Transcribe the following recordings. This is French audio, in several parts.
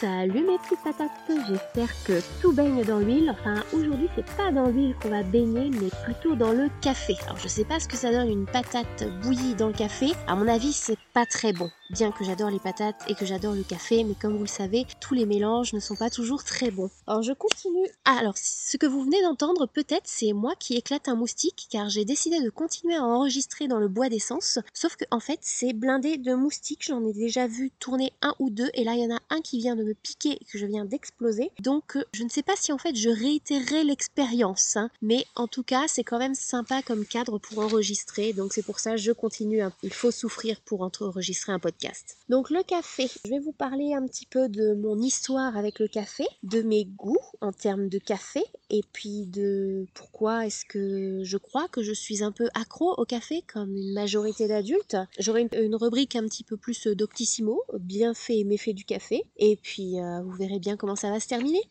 Salut mes petites patates, j'espère que tout baigne dans l'huile. Enfin, aujourd'hui, c'est pas dans l'huile qu'on va baigner, mais plutôt dans le café. Alors, je sais pas ce que ça donne une patate bouillie dans le café. À mon avis, c'est pas très bon. Bien que j'adore les patates et que j'adore le café, mais comme vous le savez, tous les mélanges ne sont pas toujours très bons. Alors, je continue. Alors, ce que vous venez d'entendre, peut-être, c'est moi qui éclate un moustique, car j'ai décidé de continuer à enregistrer dans le bois d'essence. Sauf que, en fait, c'est blindé de moustiques. J'en ai déjà vu tourner un ou deux, et là, il y en a un qui vient de me piquer que je viens d'exploser. Donc euh, je ne sais pas si en fait je réitérerai l'expérience, hein. mais en tout cas c'est quand même sympa comme cadre pour enregistrer. Donc c'est pour ça que je continue. Il faut souffrir pour enregistrer un podcast. Donc le café, je vais vous parler un petit peu de mon histoire avec le café, de mes goûts en termes de café et puis de pourquoi est-ce que je crois que je suis un peu accro au café comme une majorité d'adultes. J'aurai une, rubrique un petit peu plus doctissimo, bien fait et méfait du café. Et puis euh, vous verrez bien comment ça va se terminer.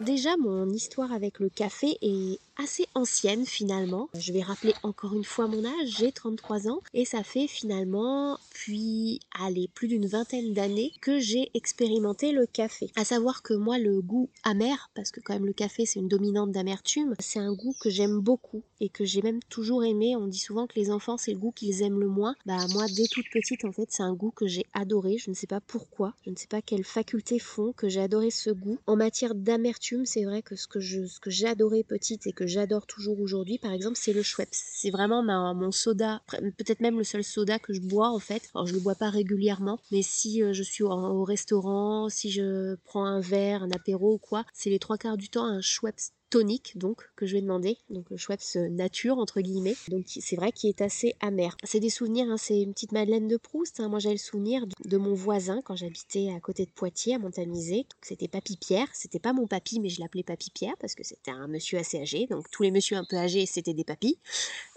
Déjà, mon histoire avec le café est assez ancienne finalement. Je vais rappeler encore une fois mon âge, j'ai 33 ans et ça fait finalement puis allez plus d'une vingtaine d'années que j'ai expérimenté le café. À savoir que moi le goût amer parce que quand même le café c'est une dominante d'amertume, c'est un goût que j'aime beaucoup et que j'ai même toujours aimé. On dit souvent que les enfants c'est le goût qu'ils aiment le moins. Bah moi dès toute petite en fait c'est un goût que j'ai adoré. Je ne sais pas pourquoi, je ne sais pas quelles facultés font que j'ai adoré ce goût. En matière d'amertume c'est vrai que ce que je ce que j'ai adoré petite et que j'adore toujours aujourd'hui, par exemple, c'est le Schweppes. C'est vraiment mon soda, peut-être même le seul soda que je bois en fait. Alors je le bois pas régulièrement, mais si euh, je suis au, restaurant, si je prends un verre, un apéro ou quoi, c'est les trois quarts du temps un Schweppes tonique donc que je vais demander, donc le Schweppes nature entre guillemets. Donc c'est vrai qu'il est assez amer. C'est des souvenirs, hein, c'est une petite Madeleine de Proust. Hein. Moi j'ai le souvenir de, mon voisin quand j'habitais à côté de Poitiers à Montamisé. C'était Papy Pierre. C'était pas mon papy mais je l'appelais Papy Pierre parce que c'était un monsieur assez âgé. Donc tous les messieurs un peu âgés c'était des papis.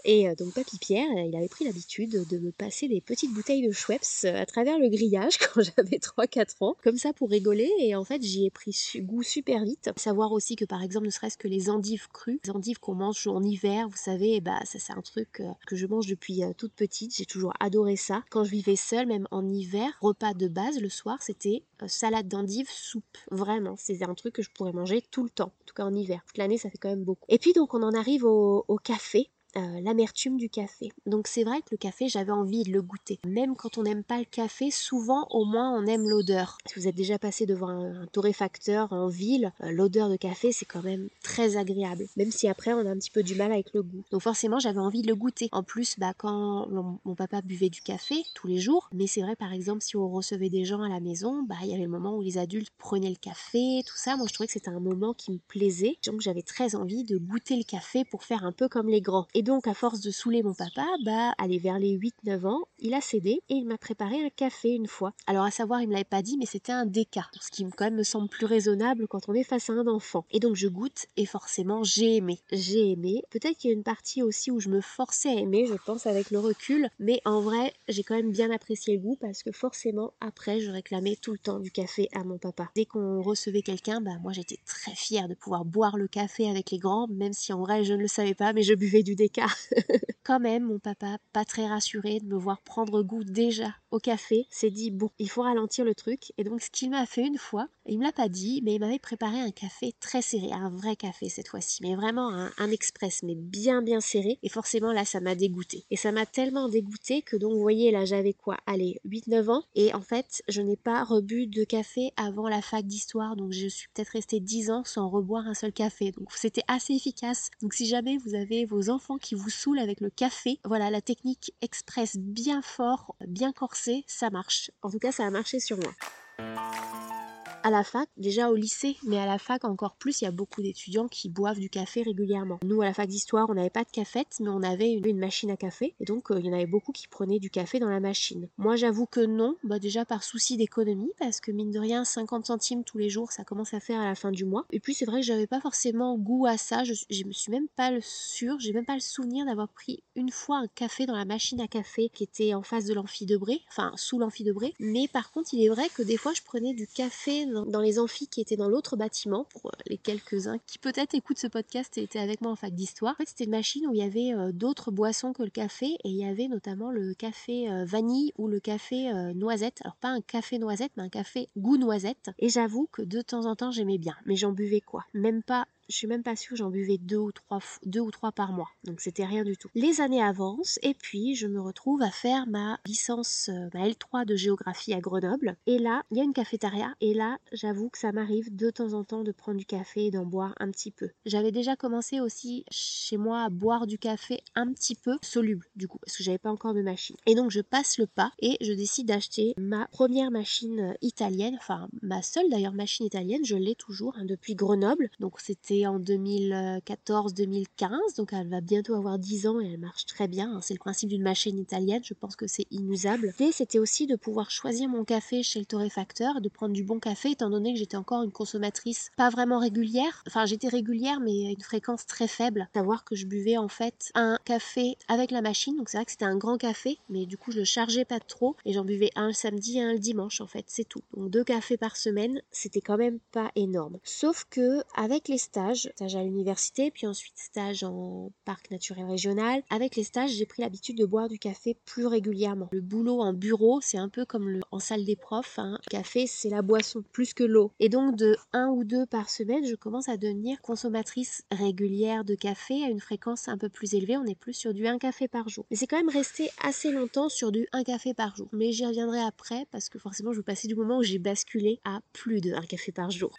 Et euh, donc Papy Pierre, il avait pris l'habitude de me passer des petites bouteilles de Schweppes euh, à travers le grillage quand j'avais 3-4 ans, comme ça pour rigoler. Et en fait j'y ai pris goût super vite. Savoir aussi que par exemple ne serait-ce que les endives crues, les endives qu'on mange en hiver, vous savez, bah ça c'est un truc euh, que je mange depuis euh, toute petite, j'ai toujours adoré ça. Quand je vivais seule, même en hiver, repas de base le soir, c'était euh, salade d'endives, soupe. Vraiment, c'est un truc que je pourrais manger tout le temps, en tout cas en hiver. Toute l'année, ça fait quand même beaucoup. Et puis donc on en arrive au café. Euh, l'amertume du café. Donc c'est vrai que le café, j'avais envie de le goûter. Même quand on n'aime pas le café, souvent au moins on aime l'odeur. Si vous êtes déjà passé devant un, torréfacteur en ville, euh, l'odeur de café c'est quand même très agréable. Même si après on a un petit peu du mal avec le goût. Donc forcément j'avais envie de le goûter. En plus, bah, quand mon, papa buvait du café tous les jours, mais c'est vrai par exemple si on recevait des gens à la maison, bah il y avait le moment où les adultes prenaient le café, tout ça. Moi je trouvais que c'était un moment qui me plaisait. Donc j'avais très envie de goûter le café pour faire un peu comme les grands. Et donc, à force de saouler mon papa, bah, aller vers les 8-9 ans, il a cédé et il m'a préparé un café une fois. Alors, à savoir, il me l'avait pas dit, mais c'était un déca. Ce qui, quand même, me semble plus raisonnable quand on est face à un enfant. Et donc, je goûte et forcément, j'ai aimé. J'ai aimé. Peut-être qu'il y a une partie aussi où je me forçais à aimer, je pense, avec le recul. Mais en vrai, j'ai quand même bien apprécié le goût parce que forcément, après, je réclamais tout le temps du café à mon papa. Dès qu'on recevait quelqu'un, bah, moi, j'étais très fière de pouvoir boire le café avec les grands, même si en vrai, je ne le savais pas, mais je buvais du déca Quand même, mon papa, pas très rassuré de me voir prendre goût déjà au café, s'est dit bon, il faut ralentir le truc. Et donc, ce qu'il m'a fait une fois, il me l'a pas dit, mais il m'avait préparé un café très serré, un vrai café cette fois-ci, mais vraiment un, express, mais bien bien serré. Et forcément, là, ça m'a dégoûté. Et ça m'a tellement dégoûté que donc, vous voyez, là, j'avais quoi Allez, 8-9 ans. Et en fait, je n'ai pas rebu de café avant la fac d'histoire. Donc, je suis peut-être restée 10 ans sans reboire un seul café. Donc, c'était assez efficace. Donc, si jamais vous avez vos enfants qui vous saoulent avec le café, voilà, la technique express bien fort, bien corsé, ça marche. En tout cas, ça a marché sur moi à la fac, déjà au lycée, mais à la fac encore plus, il y a beaucoup d'étudiants qui boivent du café régulièrement. Nous, à la fac d'histoire, on n'avait pas de cafette, mais on avait une, machine à café, et donc euh, il y en avait beaucoup qui prenaient du café dans la machine. Moi, j'avoue que non, bah déjà par souci d'économie, parce que mine de rien, 50 centimes tous les jours, ça commence à faire à la fin du mois. Et puis c'est vrai que j'avais pas forcément goût à ça, je, je me suis même pas le sûr, j'ai même pas le souvenir d'avoir pris une fois un café dans la machine à café qui était en face de l'amphi de Bré, enfin sous l'amphi de Bré. Mais par contre, il est vrai que des fois, je prenais du café dans les amphis qui étaient dans l'autre bâtiment, pour les quelques-uns qui peut-être écoutent ce podcast et étaient avec moi en fac d'histoire. En fait, c'était une machine où il y avait d'autres boissons que le café et il y avait notamment le café vanille ou le café noisette. Alors pas un café noisette, mais un café goût noisette. Et j'avoue que de temps en temps j'aimais bien, mais j'en buvais quoi? Même pas je suis même pas sûre, j'en buvais deux ou trois, par mois. Donc c'était rien du tout. Les années avancent et puis je me retrouve à faire ma licence, euh, ma L3 de géographie à Grenoble. Et là, il y a une cafétéria et là, j'avoue que ça m'arrive de temps en temps de prendre du café et d'en boire un petit peu. J'avais déjà commencé aussi chez moi à boire du café un petit peu soluble du coup, parce que j'avais pas encore de machine. Et donc je passe le pas et je décide d'acheter ma première machine italienne, enfin ma seule d'ailleurs machine italienne, je l'ai toujours hein, depuis Grenoble. Donc c'était en 2014-2015, donc elle va bientôt avoir 10 ans et elle marche très bien. Hein. C'est le principe d'une machine italienne, je pense que c'est inusable. L'idée c'était aussi de pouvoir choisir mon café chez le torréfacteur, de prendre du bon café étant donné que j'étais encore une consommatrice pas vraiment régulière. Enfin j'étais régulière mais à une fréquence très faible. Savoir que je buvais en fait un café avec la machine, donc c'est vrai que c'était un grand café, mais du coup je le chargeais pas trop et j'en buvais un le samedi et un le dimanche en fait, c'est tout. Donc deux cafés par semaine, c'était quand même pas énorme. Sauf que avec les stages, stage, à l'université, puis ensuite stage en parc naturel régional. Avec les stages, j'ai pris l'habitude de boire du café plus régulièrement. Le boulot en bureau, c'est un peu comme le, en salle des profs. Hein. Le café, c'est la boisson plus que l'eau. Et donc de un ou deux par semaine, je commence à devenir consommatrice régulière de café à une fréquence un peu plus élevée. On est plus sur du 1 café par jour. Mais c'est quand même resté assez longtemps sur du 1 café par jour. Mais j'y reviendrai après parce que forcément, je veux passer du moment où j'ai basculé à plus de 1 café par jour.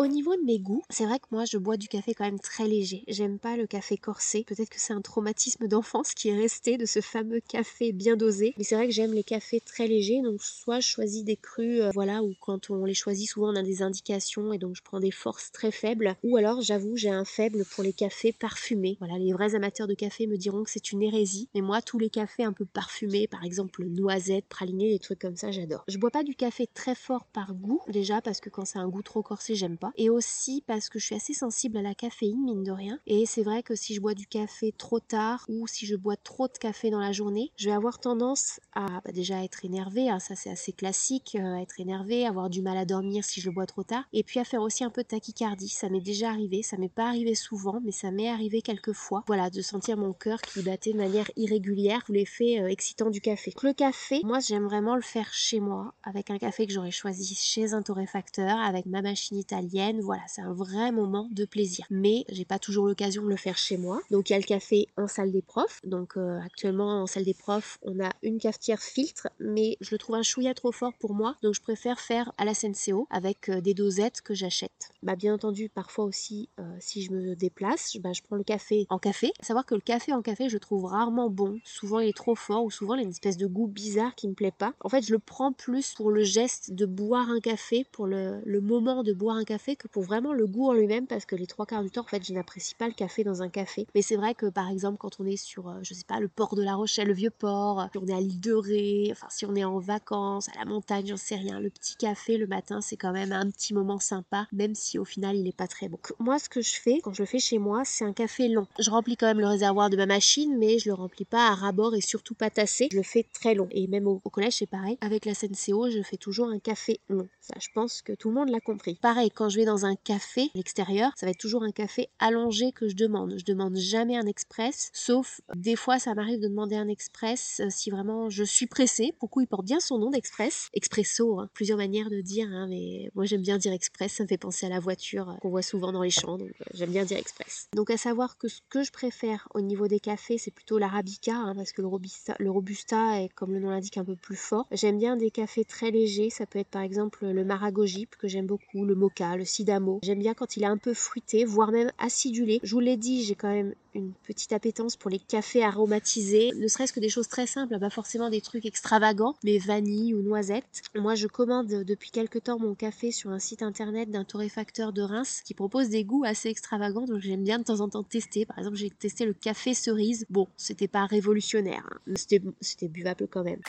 Au niveau de mes goûts, c'est vrai que moi je bois du café quand même très léger. J'aime pas le café corsé. Peut-être que c'est un traumatisme d'enfance qui est resté de ce fameux café bien dosé. Mais c'est vrai que j'aime les cafés très légers. Donc soit je choisis des crus, euh, voilà, ou quand on les choisit souvent on a des indications et donc je prends des forces très faibles. Ou alors j'avoue j'ai un faible pour les cafés parfumés. Voilà, les vrais amateurs de café me diront que c'est une hérésie. Mais moi tous les cafés un peu parfumés, par exemple noisette, praliné, des trucs comme ça, j'adore. Je bois pas du café très fort par goût déjà parce que quand c'est un goût trop corsé j'aime pas et aussi parce que je suis assez sensible à la caféine, mine de rien. Et c'est vrai que si je bois du café trop tard ou si je bois trop de café dans la journée, je vais avoir tendance à bah, déjà être énervé, hein, ça c'est assez classique, euh, être énervé, avoir du mal à dormir si je le bois trop tard, et puis à faire aussi un peu de tachycardie. Ça m'est déjà arrivé, ça m'est pas arrivé souvent, mais ça m'est arrivé quelques fois. Voilà, de sentir mon cœur qui battait de manière irrégulière sous l'effet euh, excitant du café. Le café, moi j'aime vraiment le faire chez moi, avec un café que j'aurais choisi chez un torréfacteur, avec ma machine italienne voilà, c'est un vrai moment de plaisir. Mais j'ai pas toujours l'occasion de le faire chez moi. Donc il y a le café en salle des profs. Donc euh, actuellement en salle des profs, on a une cafetière filtre, mais je le trouve un chouïa trop fort pour moi. Donc je préfère faire à la SNCO avec euh, des dosettes que j'achète. Bah bien entendu, parfois aussi, euh, si je me déplace, bah, je prends le café en café. savoir que le café en café, je trouve rarement bon. Souvent il est trop fort ou souvent il a une espèce de goût bizarre qui me plaît pas. En fait, je le prends plus pour le geste de boire un café, pour le moment de boire un café que pour vraiment le goût en lui-même parce que les trois quarts du temps en fait je n'apprécie pas le café dans un café. Mais c'est vrai que par exemple quand on est sur euh, je sais pas le port de la Rochelle le vieux port si on est à l'île de Ré enfin si on est en vacances à la montagne j'en sais rien le petit café le matin c'est quand même un petit moment sympa même si au final il est pas très bon. Moi ce que je fais quand je le fais chez moi c'est un café long. Je remplis quand même le réservoir de ma machine mais je le remplis pas à rabord et surtout pas tassé. Je le fais très long. Et même au, au collège c'est pareil. Avec la SNCO je fais toujours un café long. Ça je pense que tout le monde l'a compris. Pareil quand je vais dans un café à l'extérieur, ça va être toujours un café allongé que je demande. Je demande jamais un express, sauf des fois ça m'arrive de demander un express euh, si vraiment je suis pressée. Pourquoi il porte bien son nom d'express Expresso, hein. plusieurs manières de dire, hein, mais moi j'aime bien dire express, ça me fait penser à la voiture euh, qu'on voit souvent dans les champs, donc euh, j'aime bien dire express. Donc à savoir que ce que je préfère au niveau des cafés, c'est plutôt l'arabica, hein, parce que le robusta, le robusta est, comme le nom l'indique, un peu plus fort. J'aime bien des cafés très légers, ça peut être par exemple le maragojip que j'aime beaucoup, le mocha, le sidamo, J'aime bien quand il est un peu fruité, voire même acidulé. Je vous l'ai dit, j'ai quand même une petite appétence pour les cafés aromatisés, ne serait-ce que des choses très simples, pas forcément des trucs extravagants, mais vanille ou noisette. Moi, je commande depuis quelques temps mon café sur un site internet d'un torréfacteur de Reims qui propose des goûts assez extravagants, donc j'aime bien de temps en temps tester. Par exemple, j'ai testé le café cerise. Bon, c'était pas révolutionnaire, hein, mais c'était buvable quand même.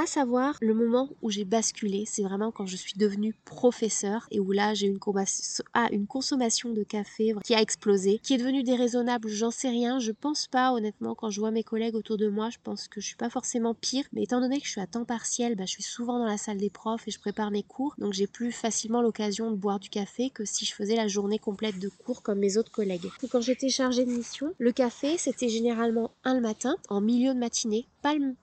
À savoir, le moment où j'ai basculé, c'est vraiment quand je suis devenue professeur et où là j'ai une, ah, une consommation de café qui a explosé, qui est devenue déraisonnable, j'en sais rien, je pense pas honnêtement quand je vois mes collègues autour de moi, je pense que je suis pas forcément pire, mais étant donné que je suis à temps partiel, bah, je suis souvent dans la salle des profs et je prépare mes cours, donc j'ai plus facilement l'occasion de boire du café que si je faisais la journée complète de cours comme mes autres collègues. quand j'étais chargée de mission, le café c'était généralement un le matin, en milieu de matinée,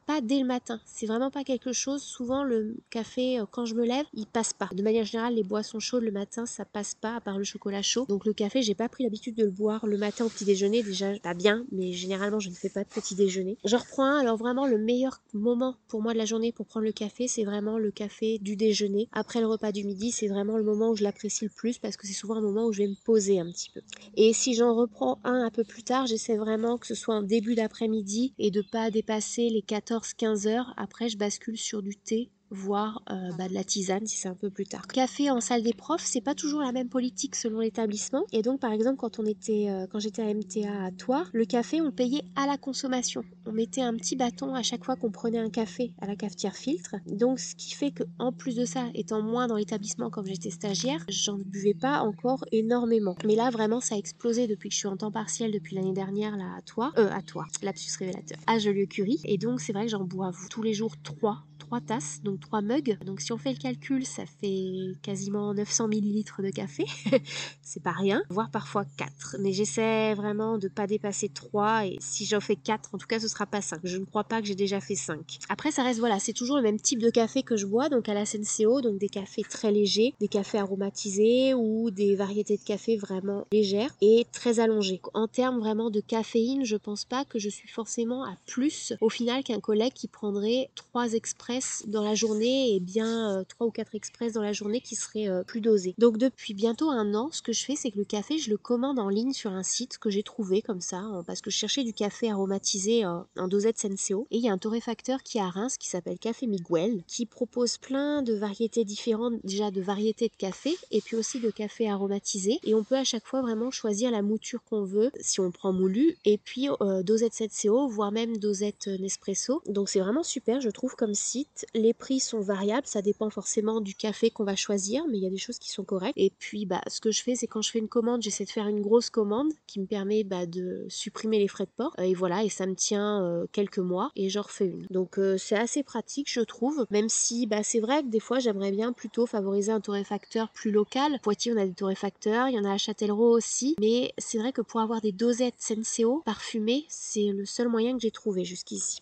pas, dès le matin. C'est vraiment pas quelque chose. Souvent, le café, euh, quand je me lève, il passe pas. De manière générale, les boissons chaudes le matin, ça passe pas, à part le chocolat chaud. Donc, le café, j'ai pas pris l'habitude de le boire le matin au petit déjeuner. Déjà, pas bien, mais généralement, je ne fais pas de petit déjeuner. Je reprends alors vraiment le meilleur moment pour moi de la journée pour prendre le café, c'est vraiment le café du déjeuner. Après le repas du midi, c'est vraiment le moment où je l'apprécie le plus parce que c'est souvent un moment où je vais me poser un petit peu. Et si j'en reprends un un peu plus tard, j'essaie vraiment que ce soit en début d'après-midi et de pas dépasser les 14-15 heures. Après, je bascule sur du thé voire euh, bah, de la tisane si c'est un peu plus tard. Café en salle des profs, c'est pas toujours la même politique selon l'établissement. Et donc par exemple quand on était, euh, quand j'étais à MTA à Toire, le café on payait à la consommation. On mettait un petit bâton à chaque fois qu'on prenait un café à la cafetière filtre. Donc ce qui fait que en plus de ça, étant moins dans l'établissement comme j'étais stagiaire, j'en buvais pas encore énormément. Mais là vraiment ça a explosé depuis que je suis en temps partiel depuis l'année dernière là à Toire, euh à Toire, lapsus révélateur, à Jolieu-Curie. Et donc c'est vrai que j'en bois tous les jours trois 3 tasses, donc 3 mugs. Donc si on fait le calcul, ça fait quasiment 900 millilitres de café. c'est pas rien, voire parfois 4. Mais j'essaie vraiment de pas dépasser 3 et si j'en fais 4, en tout cas ce sera pas 5. Je ne crois pas que j'ai déjà fait 5. Après ça reste voilà, c'est toujours le même type de café que je bois, donc à la Senseo, donc des cafés très légers, des cafés aromatisés ou des variétés de café vraiment légères et très allongées. En termes vraiment de caféine, je pense pas que je suis forcément à plus au final qu'un collègue qui prendrait 3 exprès dans la journée et bien 3 euh, ou 4 express dans la journée qui seraient euh, plus dosés. Donc depuis bientôt un an, ce que je fais, c'est que le café, je le commande en ligne sur un site que j'ai trouvé comme ça, parce que je cherchais du café aromatisé en dosette Senseo. Et il y a un torréfacteur qui est à Reims qui s'appelle Café Miguel, qui propose plein de variétés différentes, déjà de variétés de café, et puis aussi de café aromatisé. Et on peut à chaque fois vraiment choisir la mouture qu'on veut, si on prend moulu, et puis euh, dosette Senseo, voire même dosette Nespresso. Donc c'est vraiment super, je trouve, comme site les prix sont variables, ça dépend forcément du café qu'on va choisir, mais il y a des choses qui sont correctes. Et puis, bah, ce que je fais, c'est quand je fais une commande, j'essaie de faire une grosse commande qui me permet bah, de supprimer les frais de port. et voilà, et ça me tient euh, quelques mois et j'en refais une. Donc, euh, c'est assez pratique, je trouve, même si bah, c'est vrai que des fois, j'aimerais bien plutôt favoriser un torréfacteur plus local. Poitiers, on a des torréfacteurs, il y en a à Châtellerault aussi, mais c'est vrai que pour avoir des dosettes Senseo parfumées, c'est le seul moyen que j'ai trouvé jusqu'ici.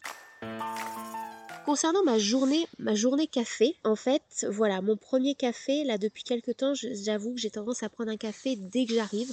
Concernant ma journée, ma journée café, en fait, voilà, mon premier café, là depuis quelques temps, j'avoue que j'ai tendance à prendre un café dès que j'arrive.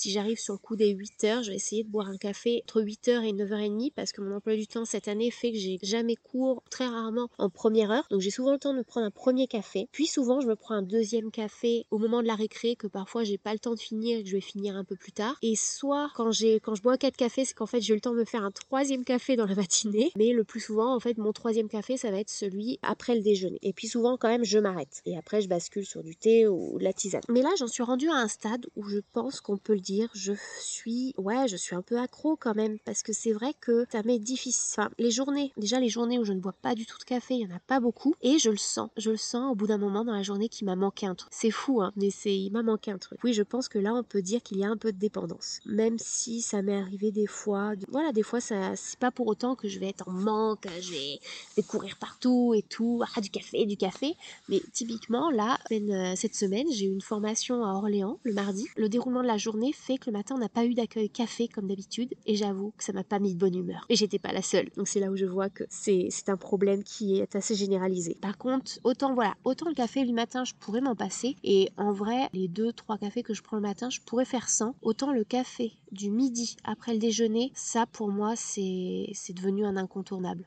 Si j'arrive sur le coup des 8 heures, je vais essayer de boire un café entre 8h et 9h30 parce que mon emploi du temps cette année fait que j'ai jamais cours très rarement en première heure. Donc j'ai souvent le temps de me prendre un premier café. Puis souvent je me prends un deuxième café au moment de la récré que parfois j'ai pas le temps de finir et que je vais finir un peu plus tard. Et soit quand j'ai quand je bois 4 cafés, c'est qu'en fait j'ai le temps de me faire un troisième café dans la matinée. Mais le plus souvent en fait mon troisième café ça va être celui après le déjeuner. Et puis souvent quand même je m'arrête. Et après je bascule sur du thé ou de la tisane. Mais là j'en suis rendue à un stade où je pense qu'on peut le dire, je suis, ouais, je suis un peu accro quand même parce que c'est vrai que ça m'est difficile. Enfin, les journées, déjà les journées où je ne bois pas du tout de café, il y en a pas beaucoup et je le sens, je le sens au bout d'un moment dans la journée qu'il m'a manqué un truc. C'est fou, hein, mais c'est, il m'a manqué un truc. Oui, je pense que là on peut dire qu'il y a un peu de dépendance, même si ça m'est arrivé des fois. Voilà, des fois ça, c'est pas pour autant que je vais être en manque, je vais, courir partout et tout, ah du café, du café. Mais typiquement là, cette semaine, j'ai eu une formation à Orléans le mardi. Le déroulement de la journée fait que le matin, on n'a pas eu d'accueil café comme d'habitude et j'avoue que ça m'a pas mis de bonne humeur. Et j'étais pas la seule. Donc c'est là où je vois que c'est un problème qui est assez généralisé. Par contre, autant voilà, autant le café le matin, je pourrais m'en passer et en vrai, les deux trois cafés que je prends le matin, je pourrais faire sans. Autant le café du midi après le déjeuner, ça pour moi c'est devenu un incontournable.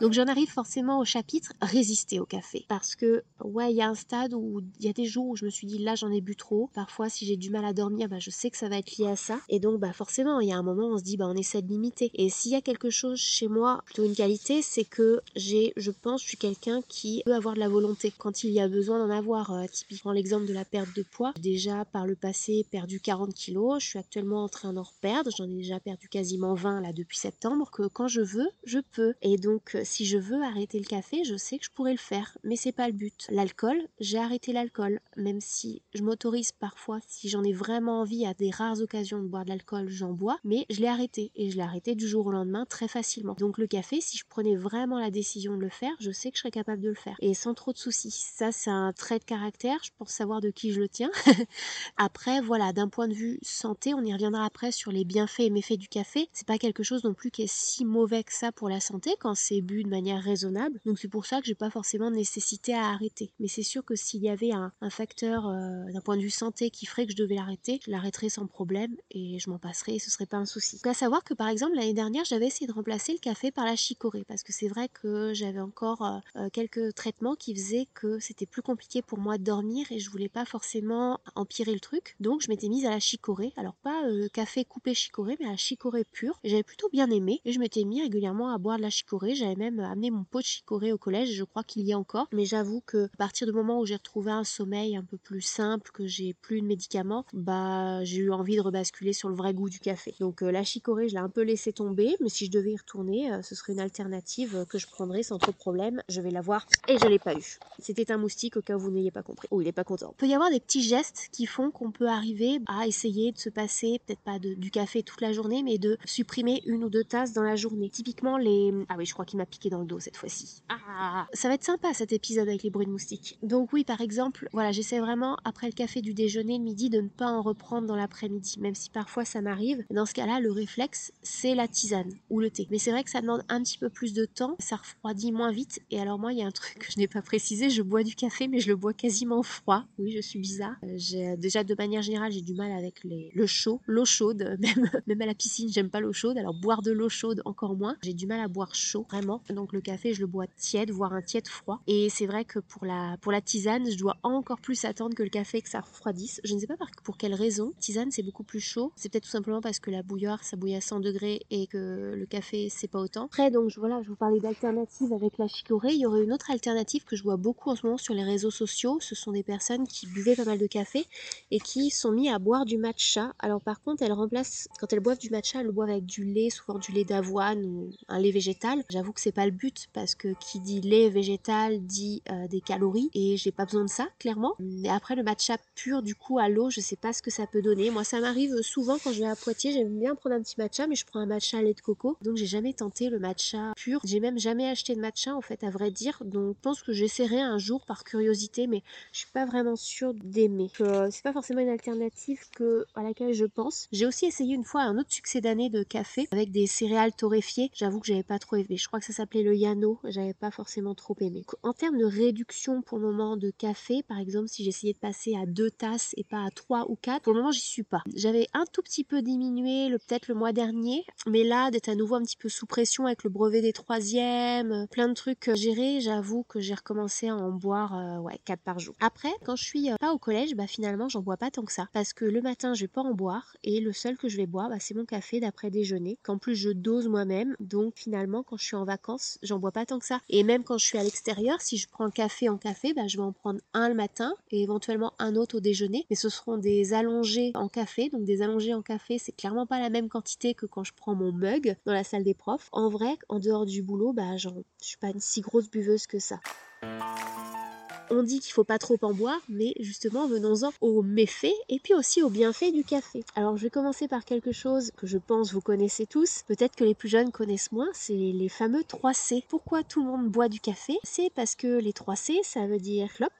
Donc j'en arrive forcément au chapitre résister au café. Parce que ouais, il y a un stade où il y a des jours où je me suis dit là j'en ai bu trop. Parfois si j'ai du mal à dormir, bah, je sais que ça va être lié à ça. Et donc bah forcément il y a un moment où on se dit bah on essaie de limiter. Et s'il y a quelque chose chez moi, plutôt une qualité, c'est que j'ai, je pense, je suis quelqu'un qui peut avoir de la volonté quand il y a besoin d'en avoir. Euh, typiquement l'exemple de la perte de poids. Déjà par le passé perdu 40 kilos, je suis actuellement en train d'en reperdre. J'en ai déjà perdu quasiment 20 là depuis septembre. Que quand je veux, je peux. Et donc si je veux arrêter le café, je sais que je pourrais le faire, mais c'est pas le but. L'alcool, j'ai arrêté l'alcool, même si je m'autorise parfois, si j'en ai vraiment envie, à des rares occasions de boire de l'alcool, j'en bois, mais je l'ai arrêté et je l'ai arrêté du jour au lendemain très facilement. Donc le café, si je prenais vraiment la décision de le faire, je sais que je serais capable de le faire et sans trop de soucis. Ça, c'est un trait de caractère, je pense savoir de qui je le tiens. après, voilà, d'un point de vue santé, on y reviendra après sur les bienfaits et méfaits du café. C'est pas quelque chose non plus qui est si mauvais que ça pour la santé quand c'est bu de manière raisonnable. Donc c'est pour ça que j'ai pas forcément nécessité à arrêter. Mais c'est sûr que s'il y avait un, facteur euh, d'un point de vue santé qui ferait que je devais l'arrêter, je l'arrêterais sans problème et je m'en passerais et ce serait pas un souci. Donc à savoir que par exemple l'année dernière j'avais essayé de remplacer le café par la chicorée parce que c'est vrai que j'avais encore euh, euh, quelques traitements qui faisaient que c'était plus compliqué pour moi de dormir et je voulais pas forcément empirer le truc. Donc je m'étais mise à la chicorée. Alors pas café coupé chicorée mais à la chicorée pure. J'avais plutôt bien aimé et je m'étais mis régulièrement à boire de la chicorée. J'avais même amené mon pot de chicorée au collège, je crois qu'il y a encore. Mais j'avoue que à partir du moment où j'ai retrouvé un sommeil un peu plus simple, que j'ai plus de médicaments, bah j'ai eu envie de rebasculer sur le vrai goût du café. Donc euh, la chicorée, je l'ai un peu laissé tomber, mais si je devais y retourner, euh, ce serait une alternative que je prendrais sans trop de problème. Je vais l'avoir et je l'ai pas eu. C'était un moustique au cas où vous n'ayez pas compris. Oh, il est pas content. Il peut y avoir des petits gestes qui font qu'on peut arriver à essayer de se passer, peut-être pas du café toute la journée, mais de supprimer une ou deux tasses dans la journée. Typiquement les... Ah oui, je crois qu'il m'a piqué dans le dos cette fois-ci. Ah Ça va être sympa cet épisode avec les bruits de moustiques. Donc oui, par exemple, voilà, j'essaie vraiment après le café du déjeuner le midi de ne pas en reprendre dans l'après-midi, même si parfois ça m'arrive. Dans ce cas-là, le réflexe, c'est la tisane ou le thé. Mais c'est vrai que ça demande un petit peu plus de temps, ça refroidit moins vite. Et alors moi, il y a un truc que je n'ai pas précisé, je bois du café, mais je le bois quasiment froid. Oui, je suis bizarre. Euh, j'ai déjà de manière générale, j'ai du mal avec les... le chaud, l'eau chaude, même, même à la piscine, j'aime pas l'eau chaude. Alors boire de l'eau chaude encore moins. J'ai du mal à boire chaud, vraiment. Donc le café, je le bois tiède, voire un tiède froid. Et c'est vrai que pour la, pour la tisane, je dois encore plus attendre que le café que ça refroidisse. Je ne sais pas pour quelle raison. Tisane, c'est beaucoup plus chaud. C'est peut-être tout simplement parce que la bouilloire, ça bouille à 100 degrés et que le café, c'est pas autant. Après, donc voilà, je vous parlais d'alternatives avec la chicorée. Il y aurait une autre alternative que je vois beaucoup en ce moment sur les réseaux sociaux. Ce sont des personnes qui buvaient pas mal de café et qui sont mis à boire du matcha. Alors par contre, elles remplacent, quand elles boivent du matcha, elles le boivent avec du lait, souvent du lait d'avoine ou un lait végétal. J'avoue que c'est pas le but parce que qui dit lait végétal dit euh, des calories et j'ai pas besoin de ça clairement. Mais après le matcha pur du coup à l'eau, je sais pas ce que ça peut donner. Moi ça m'arrive souvent quand je vais à Poitiers, j'aime bien prendre un petit matcha mais je prends un matcha à lait de coco. Donc j'ai jamais tenté le matcha pur. J'ai même jamais acheté de matcha en fait à vrai dire. Donc je pense que j'essaierai un jour par curiosité mais je suis pas vraiment sûre d'aimer. Euh, c'est pas forcément une alternative que à laquelle je pense. J'ai aussi essayé une fois un autre succès d'année de café avec des céréales torréfiées. J'avoue que j'avais pas trop aimé. Je crois que ça s'appelait le Yano. J'avais pas forcément trop aimé. En termes de réduction pour le moment de café, par exemple, si j'essayais de passer à deux tasses et pas à trois ou quatre, pour le moment, j'y suis pas. J'avais un tout petit peu diminué, peut-être le mois dernier, mais là, d'être à nouveau un petit peu sous pression avec le brevet des troisièmes, plein de trucs gérés, j'avoue que j'ai recommencé à en boire, euh, ouais, quatre par jour. Après, quand je suis euh, pas au collège, bah finalement, j'en bois pas tant que ça, parce que le matin, je vais pas en boire, et le seul que je vais boire, bah, c'est mon café d'après déjeuner, qu'en plus je dose moi-même, donc finalement, quand je suis en vacances, j'en bois pas tant que ça. Et même quand je suis à l'extérieur, si je prends le café en café, bah, je vais en prendre un le matin et éventuellement un autre au déjeuner. Mais ce seront des allongés en café. Donc des allongés en café, c'est clairement pas la même quantité que quand je prends mon mug dans la salle des profs. En vrai, en dehors du boulot, bah, je suis pas une si grosse buveuse que ça. On dit qu'il faut pas trop en boire, mais justement, venons-en aux méfaits et puis aussi aux bienfaits du café. Alors, je vais commencer par quelque chose que je pense vous connaissez tous, peut-être que les plus jeunes connaissent moins, c'est les fameux 3 C. Pourquoi tout le monde boit du café? C'est parce que les 3 C, ça veut dire clope,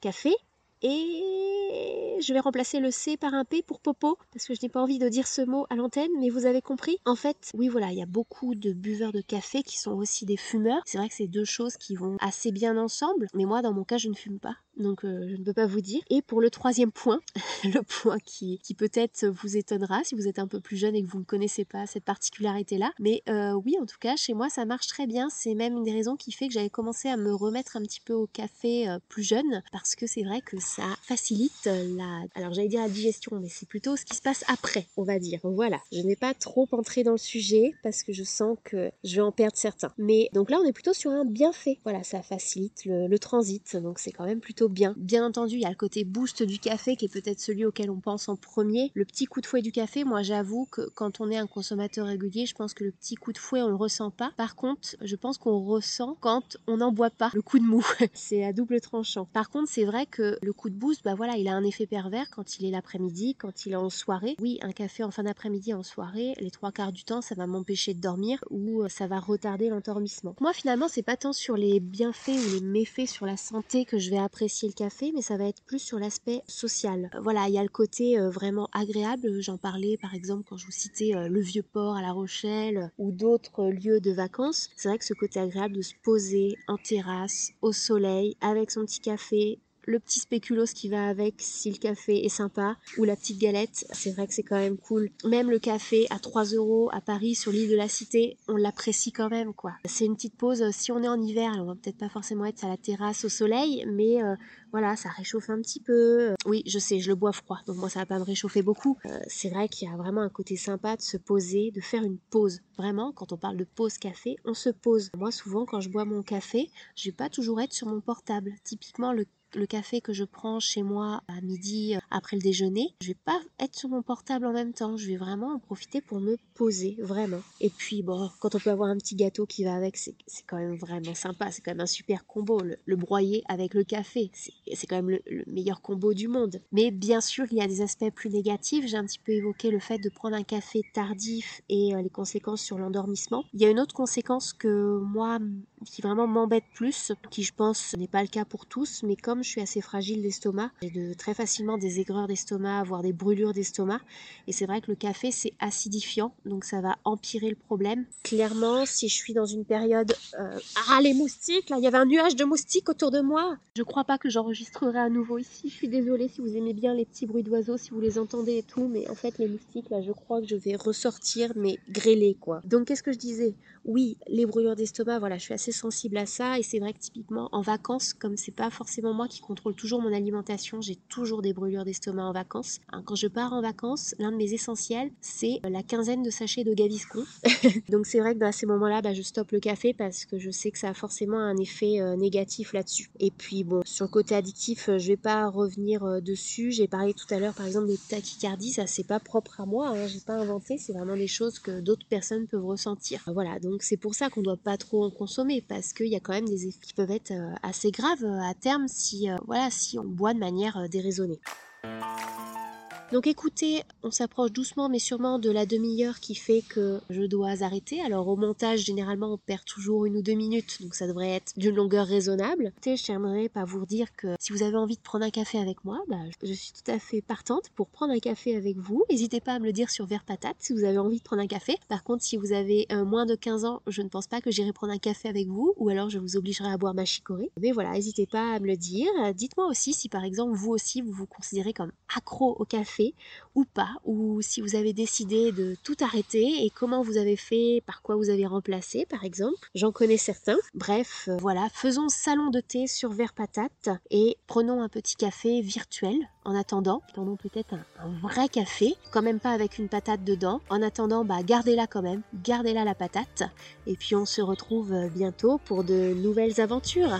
café et je vais remplacer le C par un P pour popo, parce que je n'ai pas envie de dire ce mot à l'antenne, mais vous avez compris. En fait, oui voilà, il y a beaucoup de buveurs de café qui sont aussi des fumeurs. C'est vrai que c'est deux choses qui vont assez bien ensemble, mais moi dans mon cas je ne fume pas donc euh, je ne peux pas vous dire. Et pour le troisième point, le point qui, peut-être vous étonnera si vous êtes un peu plus jeune et que vous ne connaissez pas cette particularité-là, mais euh, oui, en tout cas, chez moi, ça marche très bien. C'est même une des raisons qui fait que j'avais commencé à me remettre un petit peu au café euh, plus jeune, parce que c'est vrai que ça facilite la... Alors j'allais dire la digestion, mais c'est plutôt ce qui se passe après, on va dire. Voilà, je n'ai pas trop entré dans le sujet, parce que je sens que je vais en perdre certains. Mais donc là, on est plutôt sur un bienfait. Voilà, ça facilite le transit, donc c'est quand même plutôt bien. Bien entendu, il y a le côté boost du café qui est peut-être celui auquel on pense en premier. Le petit coup de fouet du café, moi j'avoue que quand on est un consommateur régulier, je pense que le petit coup de fouet, on le ressent pas. Par contre, je pense qu'on ressent quand on n'en boit pas le coup de mou. c'est à double tranchant. Par contre, c'est vrai que le coup de boost, bah voilà, il a un effet pervers quand il est l'après-midi, quand il est en soirée. Oui, un café en fin d'après-midi en soirée, les trois quarts du temps, ça va m'empêcher de dormir ou euh, ça va retarder l'endormissement. Moi, finalement, c'est pas tant sur les bienfaits ou les méfaits sur la santé que je vais apprécier le café, mais ça va être plus sur l'aspect social. Euh, voilà, il y a le côté euh, vraiment agréable. J'en parlais par exemple quand je vous citais le Vieux Port à La Rochelle ou d'autres lieux de vacances. C'est vrai que ce côté agréable de se poser en terrasse, au soleil, avec son petit café, le petit spéculoos qui va avec si le café est sympa, ou la petite galette, c'est vrai que c'est quand même cool. Même le café à 3 euros à Paris sur l'île de la Cité, on l'apprécie quand même quoi. C'est une petite pause, si on est en hiver, on va peut-être pas forcément être à la terrasse au soleil, mais euh, voilà, ça réchauffe un petit peu. Oui, je sais, je le bois froid, donc moi ça va pas me réchauffer beaucoup. Euh, c'est vrai qu'il y a vraiment un côté sympa de se poser, de faire une pause. Vraiment, quand on parle de pause café, on se pose. Moi souvent quand je bois mon café, je vais pas toujours être sur mon portable. Typiquement le le café que je prends chez moi à midi euh, après le déjeuner, je vais pas être sur mon portable en même temps. Je vais vraiment en profiter pour me poser, vraiment. Et puis, bon, quand on peut avoir un petit gâteau qui va avec, c'est quand même vraiment sympa. C'est quand même un super combo. Le, broyer avec le café, c'est quand même le, meilleur combo du monde. Mais bien sûr, il y a des aspects plus négatifs. J'ai un petit peu évoqué le fait de prendre un café tardif et euh, les conséquences sur l'endormissement. Il y a une autre conséquence que moi, qui vraiment m'embête plus, qui je pense n'est pas le cas pour tous, mais comme je suis assez fragile d'estomac, j'ai très facilement des aigreurs d'estomac, voire des brûlures d'estomac. Et c'est vrai que le café, c'est acidifiant, donc ça va empirer le problème. Clairement, si je suis dans une période... Euh, ah, les moustiques, là, il y avait un nuage de moustiques autour de moi. Je crois pas que j'enregistrerai à nouveau ici. Je suis désolée si vous aimez bien les petits bruits d'oiseaux, si vous les entendez et tout, mais en fait, les moustiques, là, je crois que je vais ressortir, mais grêlés, quoi. Donc, qu'est-ce que je disais? Oui, les brûlures d'estomac, voilà, je suis assez sensible à ça, et c'est vrai que typiquement, en vacances, comme c'est pas forcément moi qui contrôle toujours mon alimentation, j'ai toujours des brûlures d'estomac en vacances. Hein, quand je pars en vacances, l'un de mes essentiels, c'est la quinzaine de sachets de Gaviscon. Donc c'est vrai que dans ces moments-là, bah, je stoppe le café parce que je sais que ça a forcément un effet euh, négatif là-dessus. Et puis bon, sur le côté addictif, euh, je vais pas revenir euh, dessus. J'ai parlé tout à l'heure par exemple de tachycardie, ça c'est pas propre à moi, hein, j'ai pas inventé, c'est vraiment des choses que d'autres personnes peuvent ressentir. Voilà, donc c'est pour ça qu'on doit pas trop en consommer parce qu'il y a quand même des effets qui peuvent être assez graves à terme si voilà, si on boit de manière euh, déraisonnée. Donc écoutez, on s'approche doucement mais sûrement de la demi-heure qui fait que je dois arrêter. Alors au montage, généralement, on perd toujours une ou deux minutes, donc ça devrait être d'une longueur raisonnable. Je j'aimerais pas vous dire que si vous avez envie de prendre un café avec moi, bah, je suis tout à fait partante pour prendre un café avec vous. N'hésitez pas à me le dire sur Vert Patate si vous avez envie de prendre un café. Par contre, si vous avez euh, moins de 15 ans, je ne pense pas que j'irai prendre un café avec vous, ou alors je vous obligerai à boire ma chicorée. Mais voilà, n'hésitez pas à me le dire. Dites-moi aussi si par exemple vous aussi vous vous considérez comme accro au café ou pas, ou si vous avez décidé de tout arrêter et comment vous avez fait, par quoi vous avez remplacé par exemple. J'en connais certains. Bref, euh, voilà, faisons salon de thé sur verre patate et prenons un petit café virtuel en attendant. Attendons peut-être un, vrai café, quand même pas avec une patate dedans. En attendant, bah gardez-la quand même, gardez-la la patate. Et puis on se retrouve bientôt pour de nouvelles aventures.